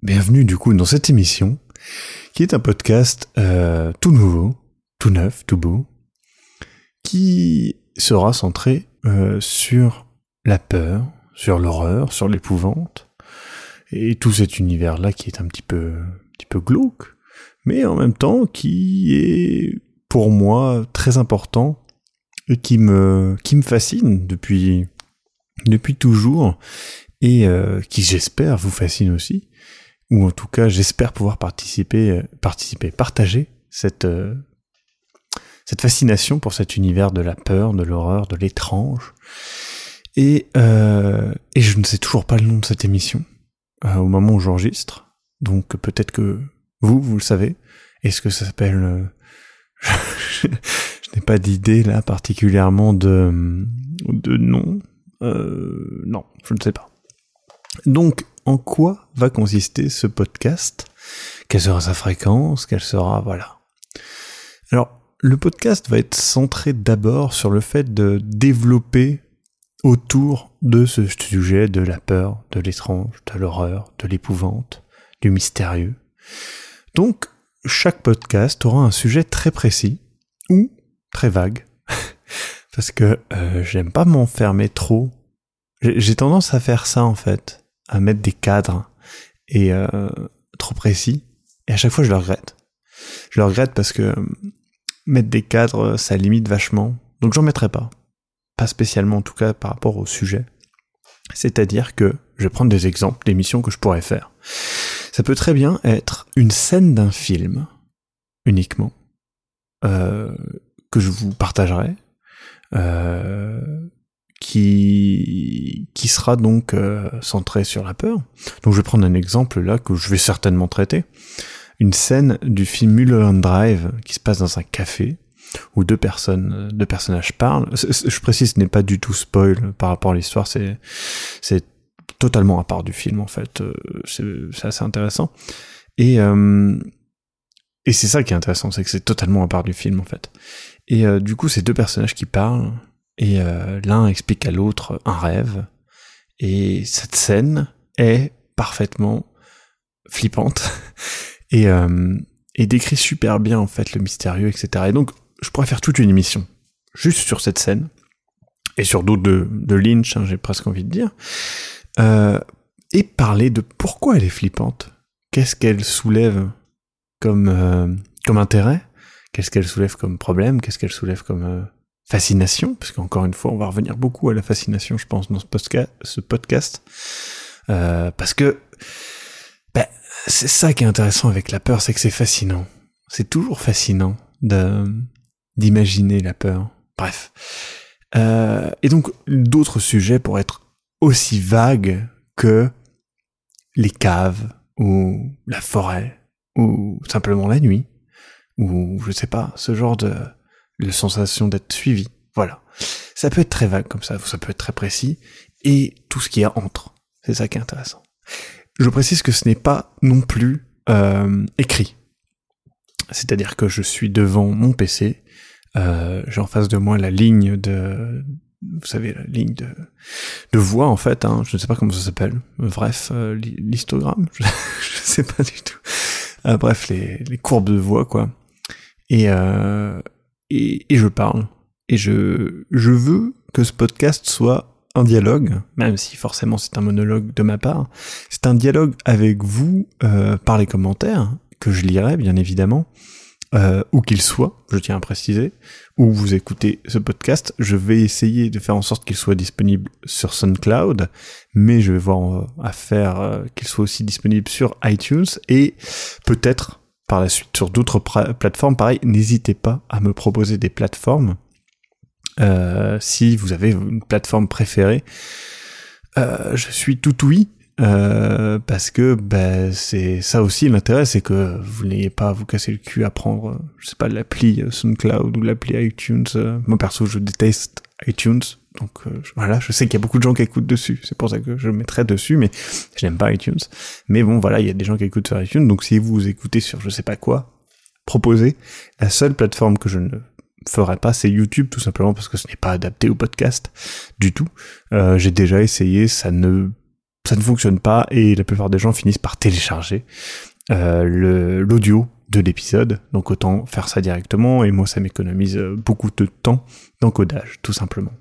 Bienvenue du coup dans cette émission, qui est un podcast euh, tout nouveau, tout neuf, tout beau, qui sera centré euh, sur la peur, sur l'horreur, sur l'épouvante, et tout cet univers-là qui est un petit peu, un petit peu glauque, mais en même temps qui est pour moi très important et qui me, qui me fascine depuis, depuis toujours et euh, qui j'espère vous fascine aussi ou en tout cas j'espère pouvoir participer, euh, participer, partager cette euh, cette fascination pour cet univers de la peur, de l'horreur, de l'étrange. Et, euh, et je ne sais toujours pas le nom de cette émission euh, au moment où j'enregistre. Donc peut-être que vous, vous le savez. Est-ce que ça s'appelle... je, n'ai pas d'idée là particulièrement de, de nom. non, je ne sais pas. Donc en quoi va consister ce podcast, quelle sera sa fréquence, quelle sera, voilà. Alors, le podcast va être centré d'abord sur le fait de développer autour de ce sujet de la peur, de l'étrange, de l'horreur, de l'épouvante, du mystérieux. Donc, chaque podcast aura un sujet très précis ou très vague, parce que euh, j'aime pas m'enfermer trop. J'ai tendance à faire ça en fait à mettre des cadres et euh, trop précis. Et à chaque fois, je le regrette. Je le regrette parce que euh, mettre des cadres, ça limite vachement. Donc j'en mettrai pas. Pas spécialement en tout cas par rapport au sujet. C'est-à-dire que je vais prendre des exemples d'émissions que je pourrais faire. Ça peut très bien être une scène d'un film uniquement euh, que je vous partagerai. Euh, qui qui sera donc euh, centré sur la peur. Donc je vais prendre un exemple là que je vais certainement traiter. Une scène du film Mulholland Drive qui se passe dans un café où deux personnes, deux personnages parlent. Je précise, ce n'est pas du tout spoil par rapport à l'histoire, c'est c'est totalement à part du film en fait. Euh, c'est assez intéressant. Et euh, et c'est ça qui est intéressant, c'est que c'est totalement à part du film en fait. Et du coup, ces deux personnages qui parlent, et euh, l'un explique à l'autre un rêve, et cette scène est parfaitement flippante. Et, euh, et décrit super bien en fait le mystérieux, etc. Et donc je pourrais faire toute une émission juste sur cette scène. Et sur d'autres de, de Lynch, hein, j'ai presque envie de dire, euh, et parler de pourquoi elle est flippante, qu'est-ce qu'elle soulève comme euh, comme intérêt, qu'est-ce qu'elle soulève comme problème, qu'est-ce qu'elle soulève comme euh, fascination, parce qu'encore une fois, on va revenir beaucoup à la fascination, je pense, dans ce podcast, euh, parce que ben, c'est ça qui est intéressant avec la peur, c'est que c'est fascinant. C'est toujours fascinant d'imaginer la peur. Bref. Euh, et donc, d'autres sujets pour être aussi vagues que les caves, ou la forêt, ou simplement la nuit, ou je sais pas, ce genre de la sensation d'être suivi. Voilà. Ça peut être très vague comme ça, ça peut être très précis, et tout ce qui y a entre. C'est ça qui est intéressant. Je précise que ce n'est pas non plus euh, écrit. C'est-à-dire que je suis devant mon PC, euh, j'ai en face de moi la ligne de, vous savez, la ligne de, de voix en fait, hein, je ne sais pas comment ça s'appelle, bref, euh, l'histogramme, je, ne sais pas du tout. Euh, bref, les, les courbes de voix quoi. Et, euh, et, je parle. Et je, je veux que ce podcast soit un dialogue, même si forcément c'est un monologue de ma part. C'est un dialogue avec vous euh, par les commentaires, que je lirai bien évidemment, euh, où qu'il soit, je tiens à préciser, où vous écoutez ce podcast. Je vais essayer de faire en sorte qu'il soit disponible sur SoundCloud, mais je vais voir euh, à faire euh, qu'il soit aussi disponible sur iTunes et peut-être par la suite sur d'autres plateformes. Pareil, n'hésitez pas à me proposer des plateformes. Euh, si vous avez une plateforme préférée, euh, je suis tout oui. Euh, parce que ben, c'est ça aussi l'intérêt, c'est que vous n'ayez pas à vous casser le cul à prendre, je sais pas, l'appli SoundCloud ou l'appli iTunes. Moi perso, je déteste iTunes. Donc euh, voilà, je sais qu'il y a beaucoup de gens qui écoutent dessus. C'est pour ça que je mettrai dessus, mais je n'aime pas iTunes. Mais bon, voilà, il y a des gens qui écoutent sur iTunes. Donc si vous écoutez sur je sais pas quoi, proposez. La seule plateforme que je ne ferai pas, c'est YouTube, tout simplement parce que ce n'est pas adapté au podcast du tout. Euh, J'ai déjà essayé, ça ne ça ne fonctionne pas et la plupart des gens finissent par télécharger euh, l'audio de l'épisode. Donc autant faire ça directement et moi ça m'économise euh, beaucoup de temps d'encodage, tout simplement.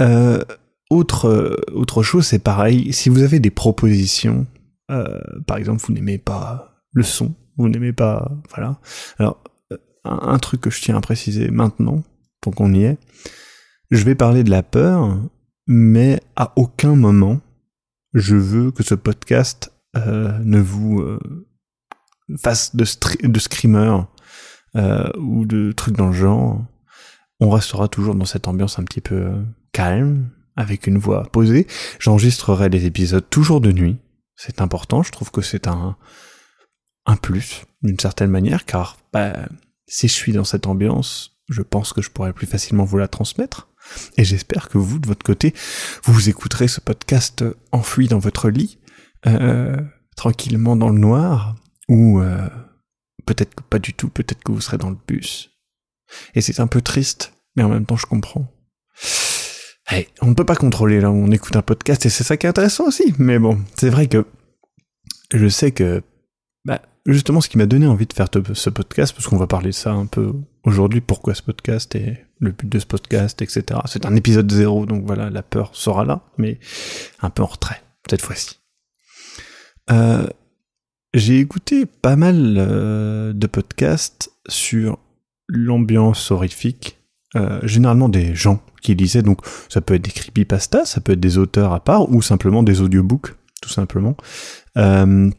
Euh, autre, euh, autre chose, c'est pareil, si vous avez des propositions, euh, par exemple, vous n'aimez pas le son, vous n'aimez pas, voilà. Alors, un, truc que je tiens à préciser maintenant, tant qu'on y est, je vais parler de la peur, mais à aucun moment je veux que ce podcast euh, ne vous fasse de, de screamer euh, ou de trucs dans le genre. On restera toujours dans cette ambiance un petit peu calme, avec une voix posée. J'enregistrerai les épisodes toujours de nuit. C'est important, je trouve que c'est un, un plus, d'une certaine manière, car bah, si je suis dans cette ambiance, je pense que je pourrais plus facilement vous la transmettre. Et j'espère que vous, de votre côté, vous écouterez ce podcast enfoui dans votre lit, euh, tranquillement dans le noir, ou euh, peut-être que pas du tout, peut-être que vous serez dans le bus. Et c'est un peu triste, mais en même temps je comprends. Hey, on ne peut pas contrôler là, on écoute un podcast et c'est ça qui est intéressant aussi. Mais bon, c'est vrai que je sais que bah, justement ce qui m'a donné envie de faire ce podcast, parce qu'on va parler de ça un peu aujourd'hui, pourquoi ce podcast et le but de ce podcast, etc. C'est un épisode zéro, donc voilà, la peur sera là, mais un peu en retrait, cette fois-ci. Euh, j'ai écouté pas mal euh, de podcasts sur l'ambiance horrifique, euh, généralement des gens qui lisaient, donc ça peut être des creepypastas, ça peut être des auteurs à part, ou simplement des audiobooks, tout simplement. Euh,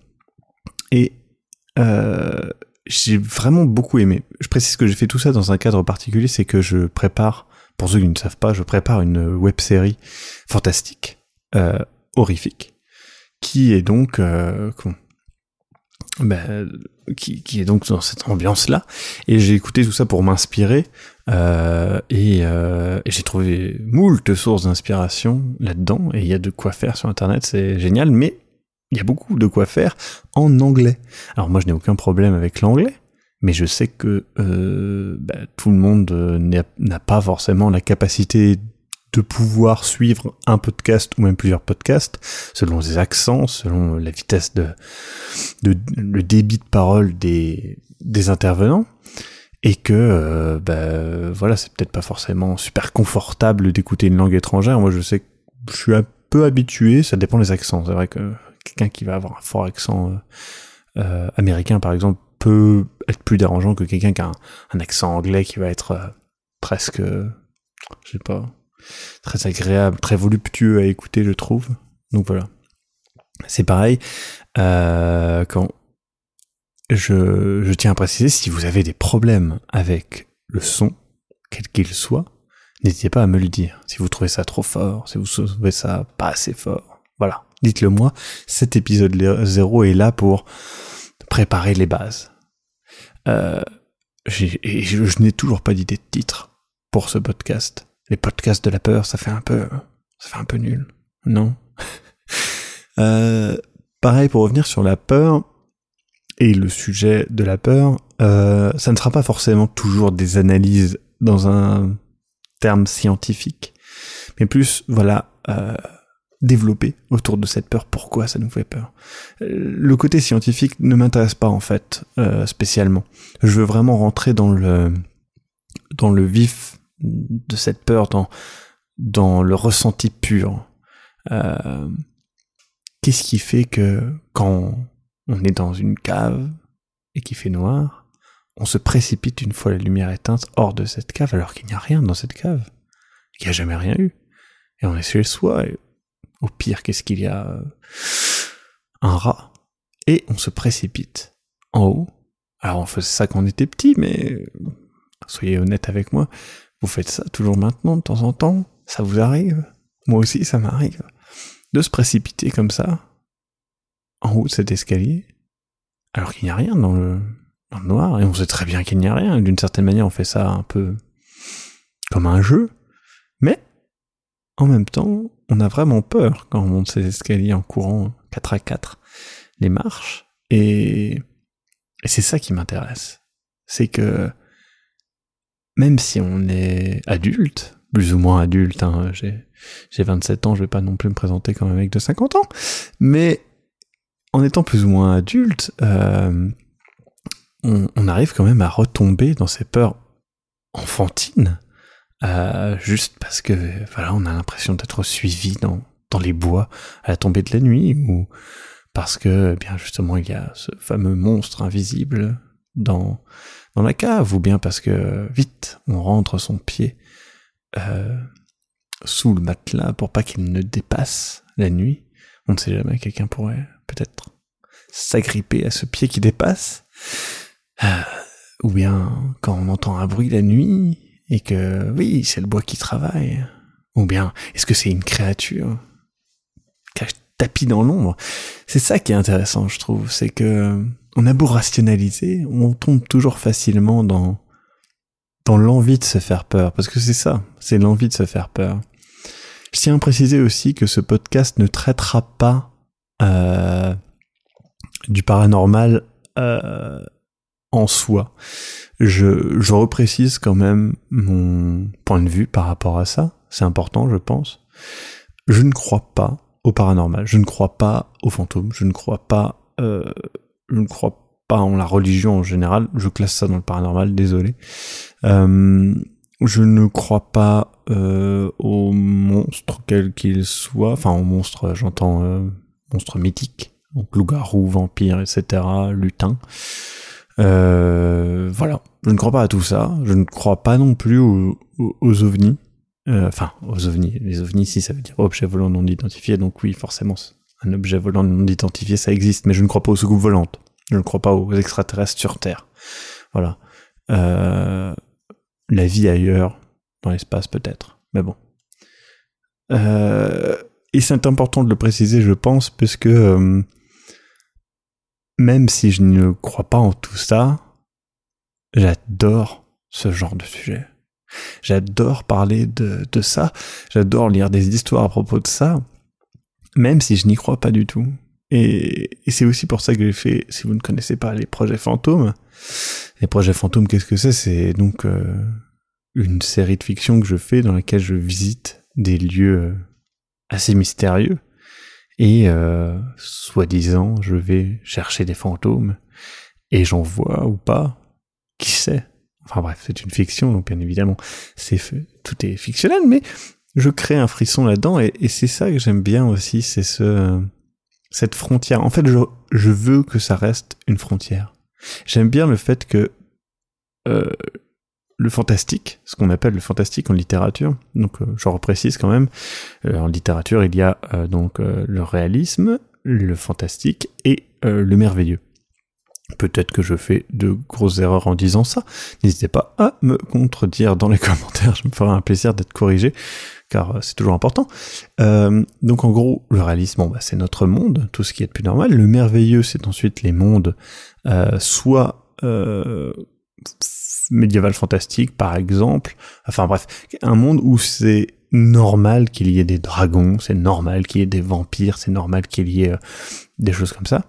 et j'ai vraiment beaucoup aimé. Je précise que j'ai fait tout ça dans un cadre particulier, c'est que je prépare, pour ceux qui ne savent pas, je prépare une web série fantastique, horrifique, qui est donc, ben, qui, qui, est donc dans cette ambiance-là. Et j'ai écouté tout ça pour m'inspirer, euh, et, euh, j'ai trouvé moult sources d'inspiration là-dedans. Et il y a de quoi faire sur Internet, c'est génial. Mais il y a beaucoup de quoi faire en anglais. Alors moi je n'ai aucun problème avec l'anglais, mais je sais que euh, bah, tout le monde euh, n'a pas forcément la capacité de pouvoir suivre un podcast ou même plusieurs podcasts selon les accents, selon la vitesse de, de le débit de parole des, des intervenants et que euh, bah, voilà c'est peut-être pas forcément super confortable d'écouter une langue étrangère. Moi je sais que je suis un peu habitué, ça dépend des accents. C'est vrai que quelqu'un qui va avoir un fort accent euh, euh, américain, par exemple, peut être plus dérangeant que quelqu'un qui a un, accent anglais qui va être euh, presque, je sais pas, très agréable, très voluptueux à écouter, je trouve. Donc voilà. C'est pareil, quand je, je tiens à préciser, si vous avez des problèmes avec le son, quel qu'il soit, n'hésitez pas à me le dire. Si vous trouvez ça trop fort, si vous trouvez ça pas assez fort, voilà dites-le moi, cet épisode 0 est là pour préparer les bases. Euh, et je n'ai toujours pas d'idée de titre pour ce podcast. Les podcasts de la peur, ça fait un peu, ça fait un peu nul, non? Euh, Pareil pour revenir sur la peur et le sujet de la peur, euh, ça ne sera pas forcément toujours des analyses dans un terme scientifique, mais plus voilà. Euh, développer autour de cette peur, pourquoi ça nous fait peur. Le côté scientifique ne m'intéresse pas en fait spécialement. Je veux vraiment rentrer dans le dans le vif de cette peur, dans dans le ressenti pur. Euh, Qu'est-ce qui fait que quand on est dans une cave et qu'il fait noir, on se précipite une fois la lumière éteinte hors de cette cave alors qu'il n'y a rien dans cette cave, qu'il n'y a jamais rien eu. Et on est chez soi et au pire, qu'est-ce qu'il y a? Euh, Un rat. Et on se précipite en haut. Alors on faisait ça quand on était petit, mais soyez honnête avec moi, vous faites ça toujours maintenant, de temps en temps, ça vous arrive. Moi aussi, ça m'arrive. De se précipiter comme ça, en haut de cet escalier, alors qu'il n'y a rien dans le, dans le noir, et on sait très bien qu'il n'y a rien. D'une certaine manière, on fait ça un peu comme un jeu, mais en même temps, on a vraiment peur quand on monte ces escaliers en courant 4 à 4 les marches. Et, et c'est ça qui m'intéresse. C'est que même si on est adulte, plus ou moins adulte. Hein. J'ai, j'ai 27 ans, je vais pas non plus me présenter comme un mec de 50 ans. Mais en étant plus ou moins adulte, euh, on, on, arrive quand même à retomber dans ces peurs enfantines, euh, juste parce que voilà, on a l'impression d'être suivi dans, dans les bois à la tombée de la nuit, ou parce que eh bien justement il y a ce fameux monstre invisible dans dans la cave, ou bien parce que vite on rentre son pied euh, sous le matelas pour pas qu'il ne dépasse la nuit. On ne sait jamais, quelqu'un pourrait peut-être s'agripper à ce pied qui dépasse. Euh, ou bien quand on entend un bruit la nuit et que oui, c'est le bois qui travaille. Ou bien est-ce que c'est une créature tapis dans l'ombre? C'est ça qui est intéressant, je trouve, c'est que on a beau rationaliser, on tombe toujours facilement dans dans l'envie de se faire peur, parce que c'est ça, c'est l'envie de se faire peur. Je tiens à préciser aussi que ce podcast ne traitera pas euh, du paranormal euh, en soi. Je, je reprécise quand même mon point de vue par rapport à ça. C'est important, je pense. Je ne crois pas au paranormal. Je ne crois pas aux fantômes. Je ne crois pas. Euh, je ne crois pas en la religion en général. Je classe ça dans le paranormal. Désolé. Euh, je ne crois pas euh, aux monstres quels qu'ils soient. Enfin, aux monstres, j'entends euh, monstres mythiques, donc loup-garou, vampire, etc., lutin. Voilà, je ne crois pas à tout ça. Je ne crois pas non plus aux, ovnis. Enfin, aux ovnis. Les ovnis, si ça veut dire objet volant non identifié, donc oui, forcément, un objet volant non identifié, ça existe. Mais je ne crois pas aux soucoupes volantes. Je ne crois pas aux extraterrestres sur Terre. Voilà. Euh, la vie ailleurs, dans l'espace peut-être. Mais bon. Euh, et c'est important de le préciser, je pense, parce que euh, même si je ne crois pas en tout ça, j'adore ce genre de sujet. J'adore parler de, de ça, j'adore lire des histoires à propos de ça, même si je n'y crois pas du tout. Et, et c'est aussi pour ça que j'ai fait, si vous ne connaissez pas les projets fantômes, les projets fantômes, qu'est-ce que c'est? C'est donc euh, une série de fiction que je fais dans laquelle je visite des lieux euh, assez mystérieux. Et euh, soi-disant je vais chercher des fantômes et j'en vois ou pas. Qui sait? Enfin bref c'est une fiction donc bien évidemment c'est tout est fictionnel mais je crée un frisson là-dedans et, c'est ça que j'aime bien aussi c'est ce cette frontière en fait je, je veux que ça reste une frontière j'aime bien le fait que euh, le fantastique, ce qu'on appelle le fantastique en littérature. Donc, euh, reprécise quand même. Euh, en littérature, il y a euh, donc le réalisme, le fantastique et le merveilleux. Peut-être que je fais de grosses erreurs en disant ça. N'hésitez pas à me contredire dans les commentaires. Je me ferai un plaisir d'être corrigé, car c'est toujours important. donc en gros, le réalisme, bon, bah, c'est notre monde, tout ce qui est de plus normal. Le merveilleux, c'est ensuite les mondes, soit médiéval fantastique, par exemple. Enfin bref, un monde où c'est normal qu'il y ait des dragons, c'est normal qu'il y ait des vampires, c'est normal qu'il y ait euh, des choses comme ça.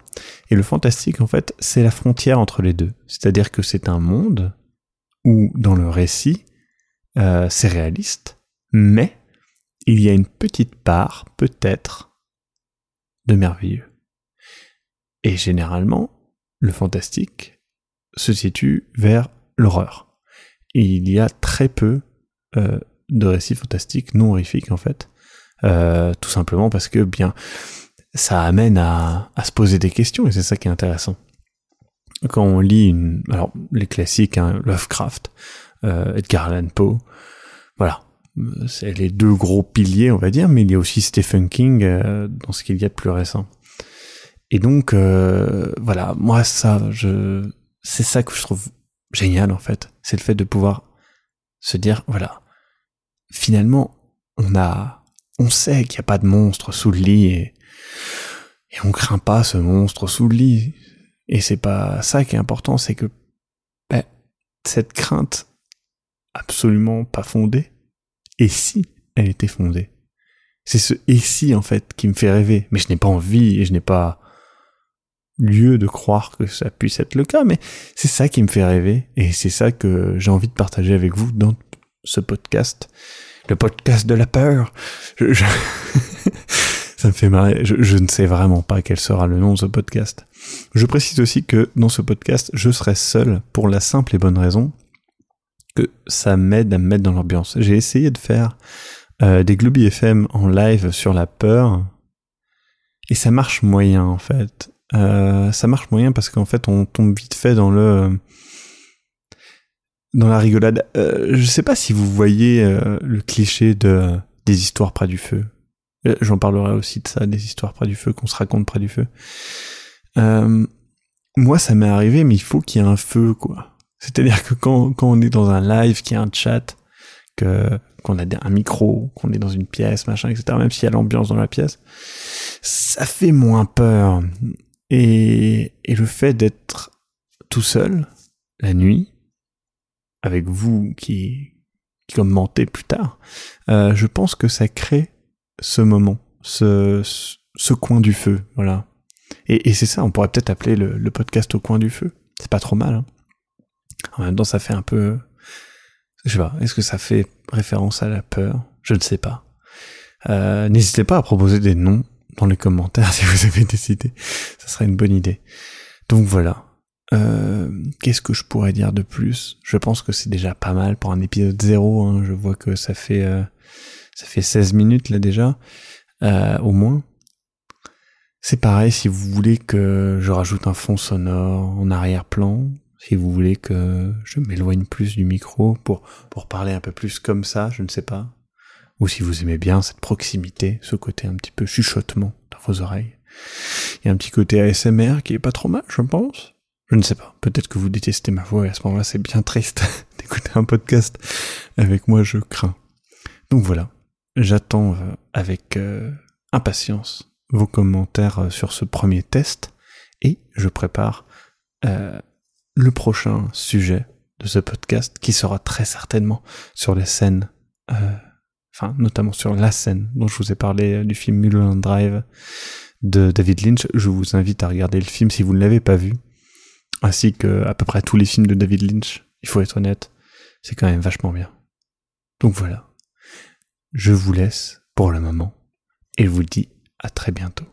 Et le fantastique, en fait, c'est la frontière entre les deux. C'est-à-dire que c'est un monde où, dans le récit, euh, c'est réaliste, mais il y a une petite part, peut-être, de merveilleux. Et généralement, le fantastique se situe vers l'horreur. Il y a très peu euh, de récits fantastiques non horrifiques en fait, euh, tout simplement parce que bien ça amène à, se poser des questions et c'est ça qui est intéressant. Quand on lit une, alors les classiques, hein, Lovecraft, euh, Edgar Allan Poe, voilà, c'est les deux gros piliers on va dire, mais il y a aussi Stephen King euh, dans ce qu'il y a de plus récent. Et donc voilà, moi ça, je, c'est ça que je trouve génial en fait. C'est le fait de pouvoir se dire, voilà, finalement, on a, on sait qu'il n'y a pas de monstre sous le lit et, et on craint pas ce monstre sous le lit. Et c'est pas ça qui est important, c'est que ben, cette crainte absolument pas fondée, et si elle était fondée? C'est ce et si en fait qui me fait rêver, mais je n'ai pas envie et je n'ai pas lieu de croire que ça puisse être le cas, mais c'est ça qui me fait rêver et c'est ça que j'ai envie de partager avec vous dans ce podcast. le podcast de la peur. Ça me fait marrer. Je, ne sais vraiment pas quel sera le nom de ce podcast. Je précise aussi que dans ce podcast, je serai seul pour la simple et bonne raison que ça m'aide à me mettre dans l'ambiance. J'ai essayé de faire euh, des Globy FM en live sur la peur et ça marche moyen en fait. Euh, ça marche moyen parce qu'en fait on tombe vite fait dans le dans la rigolade. Euh, je sais pas si vous voyez euh, le cliché de des histoires près du feu. Euh, j'en parlerai aussi de ça, des histoires près du feu qu'on se raconte près du feu. Euh, moi, ça m'est arrivé, mais il faut qu'il y ait un feu, quoi. C'est-à-dire que quand, quand on est dans un live, qu'il y a un chat, que qu'on a un micro, qu'on est dans une pièce, machin, etc. Même s'il y a l'ambiance dans la pièce, ça fait moins peur. Et, et le fait d'être tout seul la nuit, avec vous qui, qui commentez plus tard, euh, je pense que ça crée ce moment, ce, ce coin du feu, voilà. Et, et c'est ça, on pourrait peut-être appeler le, le, podcast au coin du feu. C'est pas trop mal. Hein. En même temps, ça fait un peu, je sais pas, est-ce que ça fait référence à la peur? Je ne sais pas. Euh, N'hésitez pas à proposer des noms dans les commentaires si vous avez décidé. Ça serait une bonne idée. Donc voilà. Euh, Qu'est-ce que je pourrais dire de plus? Je pense que c'est déjà pas mal pour un épisode zéro. Hein. Je vois que ça fait euh, ça fait 16 minutes là déjà, euh, au moins. C'est pareil si vous voulez que je rajoute un fond sonore en arrière-plan, si vous voulez que je m'éloigne plus du micro pour, pour parler un peu plus comme ça, je ne sais pas. Ou si vous aimez bien cette proximité, ce côté un petit peu chuchotement dans vos oreilles. Il y a un petit côté ASMR qui est pas trop mal, je pense. Je ne sais pas. Peut-être que vous détestez ma voix et à ce moment-là, c'est bien triste d'écouter un podcast avec moi, je crains. Donc voilà. J'attends euh, avec euh, impatience vos commentaires euh, sur ce premier test et je prépare le prochain sujet de ce podcast qui sera très certainement sur les scènes, enfin notamment sur la scène dont je vous ai parlé du film Mulholland Drive de David Lynch. Je vous invite à regarder le film si vous ne l'avez pas vu, ainsi que à peu près tous les films de David Lynch. Il faut être honnête, c'est quand même vachement bien. Donc voilà. Je vous laisse pour le moment et je vous dis à très bientôt.